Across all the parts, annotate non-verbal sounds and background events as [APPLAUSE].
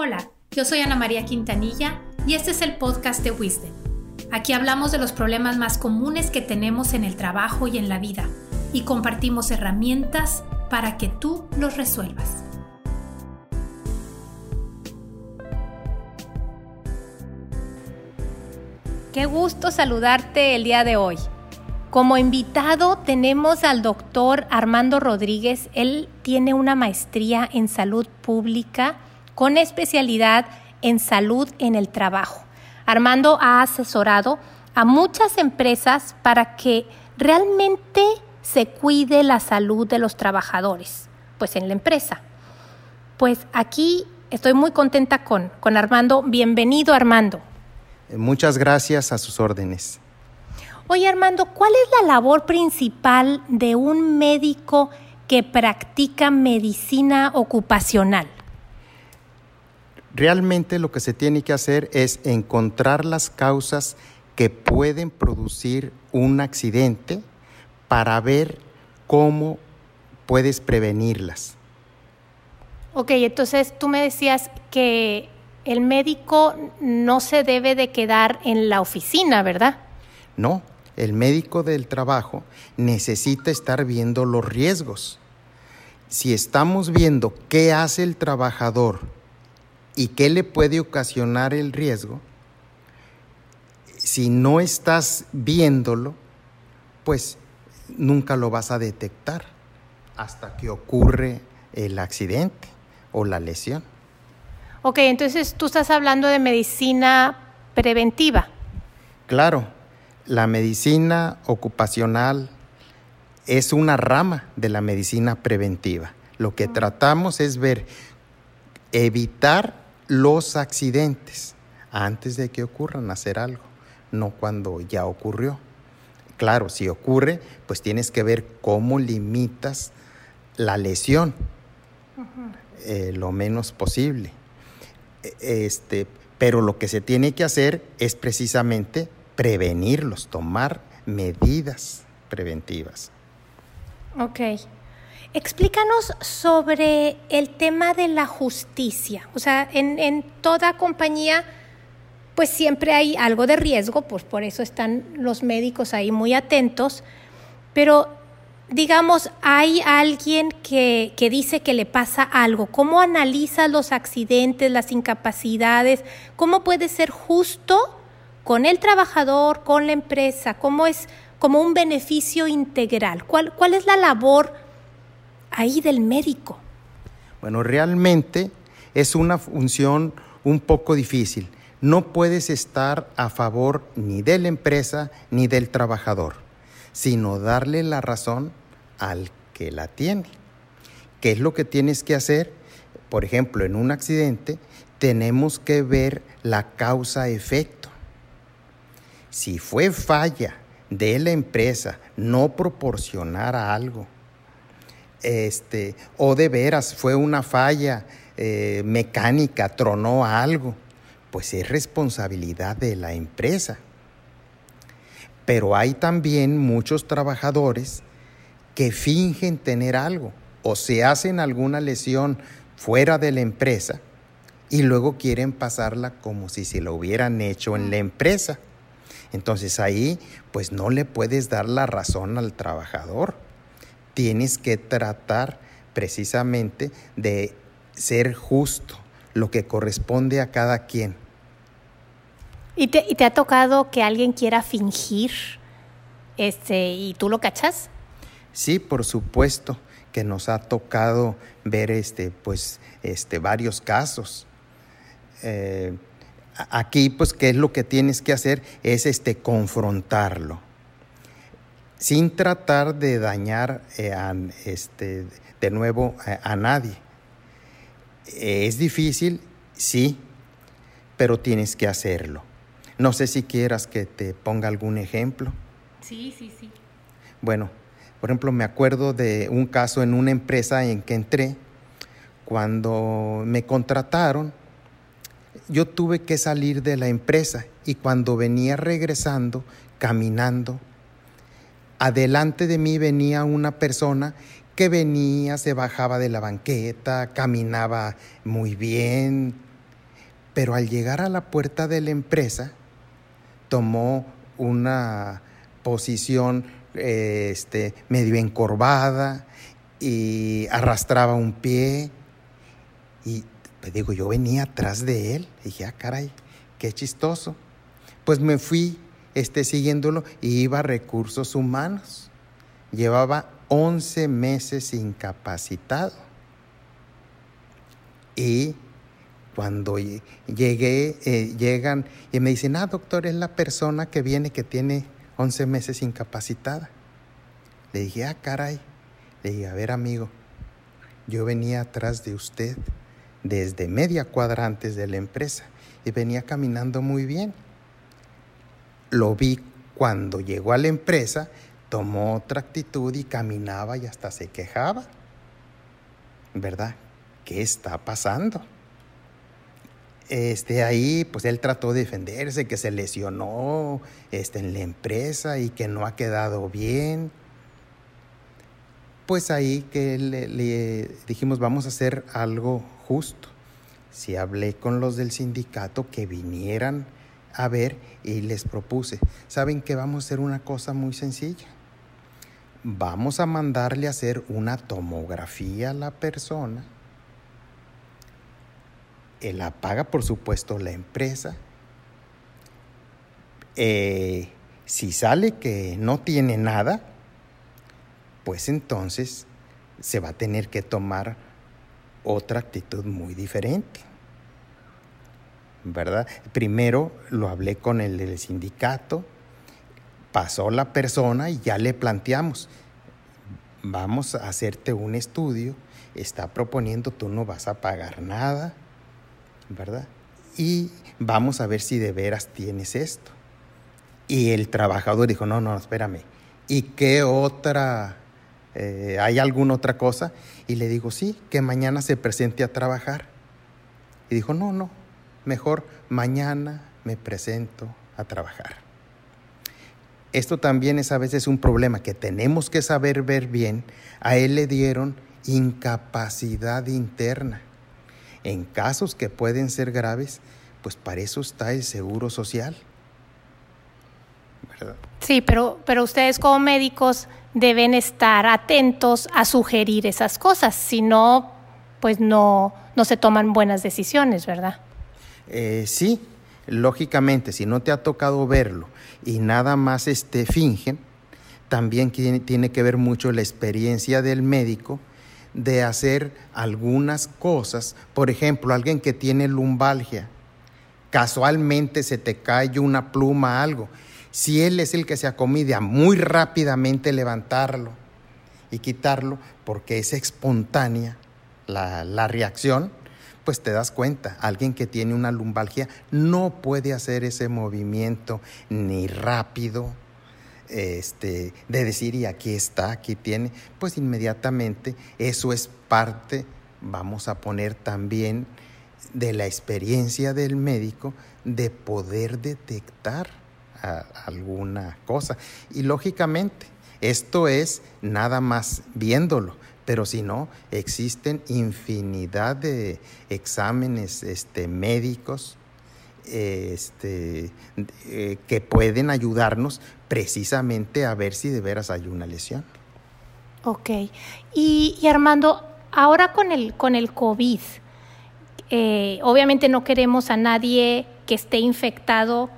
Hola, yo soy Ana María Quintanilla y este es el podcast de Wisdom. Aquí hablamos de los problemas más comunes que tenemos en el trabajo y en la vida y compartimos herramientas para que tú los resuelvas. Qué gusto saludarte el día de hoy. Como invitado tenemos al doctor Armando Rodríguez. Él tiene una maestría en salud pública con especialidad en salud en el trabajo. Armando ha asesorado a muchas empresas para que realmente se cuide la salud de los trabajadores, pues en la empresa. Pues aquí estoy muy contenta con, con Armando. Bienvenido, Armando. Muchas gracias a sus órdenes. Oye, Armando, ¿cuál es la labor principal de un médico que practica medicina ocupacional? Realmente lo que se tiene que hacer es encontrar las causas que pueden producir un accidente para ver cómo puedes prevenirlas. Ok, entonces tú me decías que el médico no se debe de quedar en la oficina, ¿verdad? No, el médico del trabajo necesita estar viendo los riesgos. Si estamos viendo qué hace el trabajador y qué le puede ocasionar el riesgo, si no estás viéndolo, pues nunca lo vas a detectar hasta que ocurre el accidente o la lesión. Ok, entonces tú estás hablando de medicina preventiva. Claro, la medicina ocupacional es una rama de la medicina preventiva. Lo que tratamos es ver, evitar los accidentes antes de que ocurran, hacer algo, no cuando ya ocurrió. Claro, si ocurre, pues tienes que ver cómo limitas la lesión eh, lo menos posible. Este, pero lo que se tiene que hacer es precisamente prevenirlos, tomar medidas preventivas. Ok. Explícanos sobre el tema de la justicia. O sea, en, toda compañía, pues siempre hay algo de riesgo, pues por eso están los médicos ahí muy atentos, pero digamos, hay alguien que, que, dice que le pasa algo. ¿Cómo analiza los accidentes, las incapacidades? ¿Cómo puede ser justo con el trabajador, con la empresa? ¿Cómo es como un beneficio integral? ¿Cuál, cuál es la labor ahí del médico? Bueno, realmente es una función un poco difícil. No puedes estar a favor ni de la empresa ni del trabajador, sino darle la razón al que la tiene. ¿Qué es lo que tienes que hacer? Por ejemplo, en un accidente tenemos que ver la causa-efecto. Si fue falla de la empresa no proporcionar algo, este, o de veras fue una falla eh, mecánica, tronó algo, pues es responsabilidad de la empresa. Pero hay también muchos trabajadores que fingen tener algo o se hacen alguna lesión fuera de la empresa y luego quieren pasarla como si se lo hubieran hecho en la empresa. Entonces ahí pues no le puedes dar la razón al trabajador tienes que tratar precisamente de ser justo, lo que corresponde a cada quien. ¿Y te, ha tocado que alguien quiera fingir este, y tú lo cachas? Sí, por supuesto que nos ha tocado ver este, pues, este, varios casos. Eh, aquí, pues, ¿qué es lo que tienes que hacer? Es este, confrontarlo sin tratar de dañar eh, este, de nuevo a, nadie. Es difícil, sí, pero tienes que hacerlo. No sé si quieras que te ponga algún ejemplo. Sí, sí, sí. Bueno, por ejemplo, me acuerdo de un caso en una empresa en que entré. Cuando me contrataron, yo tuve que salir de la empresa y cuando venía regresando, caminando, adelante de mí venía una persona que venía, se bajaba de la banqueta, caminaba muy bien, Pero al llegar a la puerta de la empresa, tomó una posición este, medio encorvada y arrastraba un pie. Y digo, yo venía atrás de él. Y dije, ah, caray, qué chistoso. Pues me fui este, siguiéndolo y iba a recursos humanos. Llevaba 11 meses incapacitado. Y cuando llegué, eh, llegan y me dicen, ah, doctor, es la persona que viene que tiene 11 meses incapacitada. Le dije, ah, caray. Le dije, a ver, amigo, yo venía atrás de usted desde media cuadra antes de la empresa y venía caminando muy bien. Lo vi cuando llegó a la empresa, tomó otra actitud y caminaba y hasta se quejaba. ¿Verdad? ¿Qué está pasando? Este, ahí, pues él trató de defenderse, que se lesionó este, en la empresa y que no ha quedado bien. Pues ahí que le, dijimos, vamos a hacer algo justo. Si hablé con los del sindicato que vinieran a ver y les propuse, ¿saben que vamos a hacer una cosa muy sencilla? Vamos a mandarle a hacer una tomografía a la persona la paga por supuesto la empresa. Eh, si sale que no tiene nada, pues entonces se va a tener que tomar otra actitud muy diferente. ¿Verdad? Primero lo hablé con el del sindicato, pasó la persona y ya le planteamos, vamos a hacerte un estudio, está proponiendo, tú no vas a pagar nada, ¿verdad? Y vamos a ver si de veras tienes esto. Y el trabajador dijo, no, no, espérame. ¿Y qué otra? Eh, ¿Hay alguna otra cosa? Y le digo, sí, que mañana se presente a trabajar. Y dijo, no, no, mejor mañana me presento a trabajar. Esto también es a veces un problema que tenemos que saber ver bien. A él le dieron incapacidad interna. En casos que pueden ser graves, pues para eso está el seguro social. Sí, pero, pero ustedes como médicos deben estar atentos a sugerir esas cosas, si no, pues no, no se toman buenas decisiones, ¿verdad? Eh, sí, lógicamente, si no te ha tocado verlo y nada más este, fingen, también tiene que ver mucho la experiencia del médico de hacer algunas cosas. Por ejemplo, alguien que tiene lumbalgia, casualmente se te cae una pluma, algo. Si él es el que se acomidia, muy rápidamente levantarlo y quitarlo, porque es espontánea la, la reacción, pues te das cuenta, alguien que tiene una lumbalgia no puede hacer ese movimiento ni rápido, este, de decir, y aquí está, aquí tiene, pues inmediatamente eso es parte, vamos a poner también, de la experiencia del médico de poder detectar alguna cosa. Y lógicamente, esto es nada más viéndolo, pero si no, existen infinidad de exámenes este, médicos este, eh, que pueden ayudarnos precisamente a ver si de veras hay una lesión. Ok. Y, Armando, ahora con el, con el COVID, eh, obviamente no queremos a nadie que esté infectado,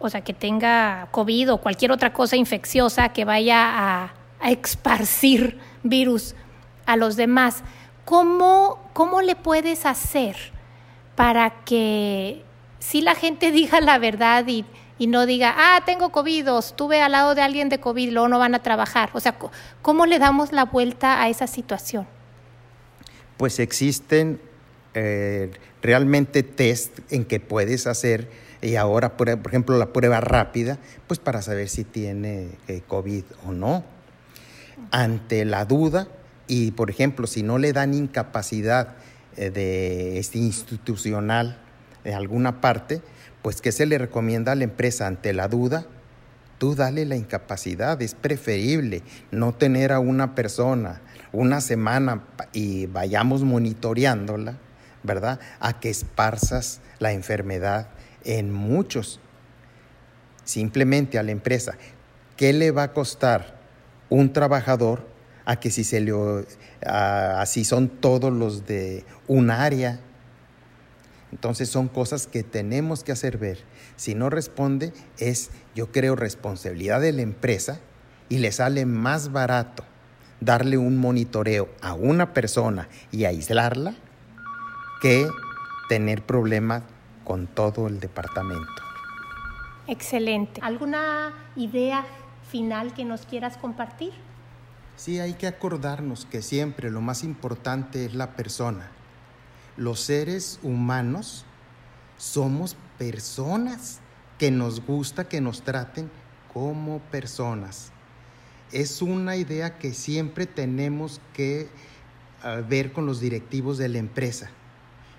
o sea, que tenga COVID o cualquier otra cosa infecciosa que vaya a, a esparcir virus a los demás. ¿Cómo, ¿Cómo le puedes hacer para que si la gente [LAUGHS] diga la verdad y, no diga, ah, tengo COVID o estuve al lado de alguien de COVID, luego no van a trabajar. O sea, ¿cómo le damos la vuelta a esa situación? Pues existen eh, realmente test en que puedes hacer, y ahora, por, ejemplo, la prueba rápida, pues para saber si tiene eh, COVID o no. Ante la duda, y por ejemplo, si no le dan incapacidad eh, de este institucional de alguna parte, pues ¿qué se le recomienda a la empresa ante la duda? Tú dale la incapacidad, es preferible no tener a una persona una semana y vayamos monitoreándola, ¿verdad? A que esparzas la enfermedad en muchos. Simplemente a la empresa, ¿qué le va a costar un trabajador a que si se le así son todos los de un área? Entonces son cosas que tenemos que hacer ver. Si no responde, es, yo creo, responsabilidad de la empresa y le sale más barato darle un monitoreo a una persona y aislarla que tener problemas con todo el departamento. Excelente. ¿Alguna idea final que nos quieras compartir? Sí, hay que acordarnos que siempre lo más importante es la persona. Los seres humanos somos personas que nos gusta que nos traten como personas. Es una idea que siempre tenemos que ah, ver con los directivos de la empresa,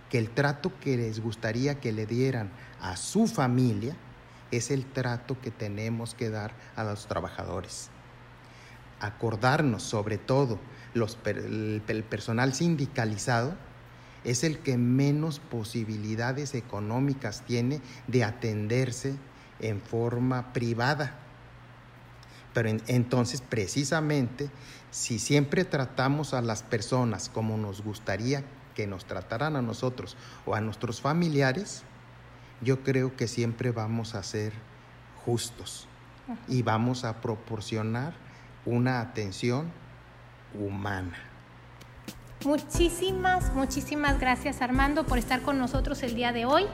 que el trato que les gustaría que le dieran a su familia es el trato que tenemos que dar a los trabajadores. Acordarnos sobre todo los, el personal sindicalizado es el que menos posibilidades económicas tiene de atenderse en forma privada. Pero entonces, precisamente, si siempre tratamos a las personas como nos gustaría que nos trataran a nosotros o a nuestros familiares, yo creo que siempre vamos a ser justos y vamos a proporcionar una atención humana. Muchísimas, muchísimas gracias Armando por estar con nosotros el día de hoy.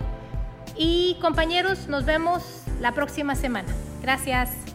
Y compañeros, nos vemos la próxima semana. Gracias.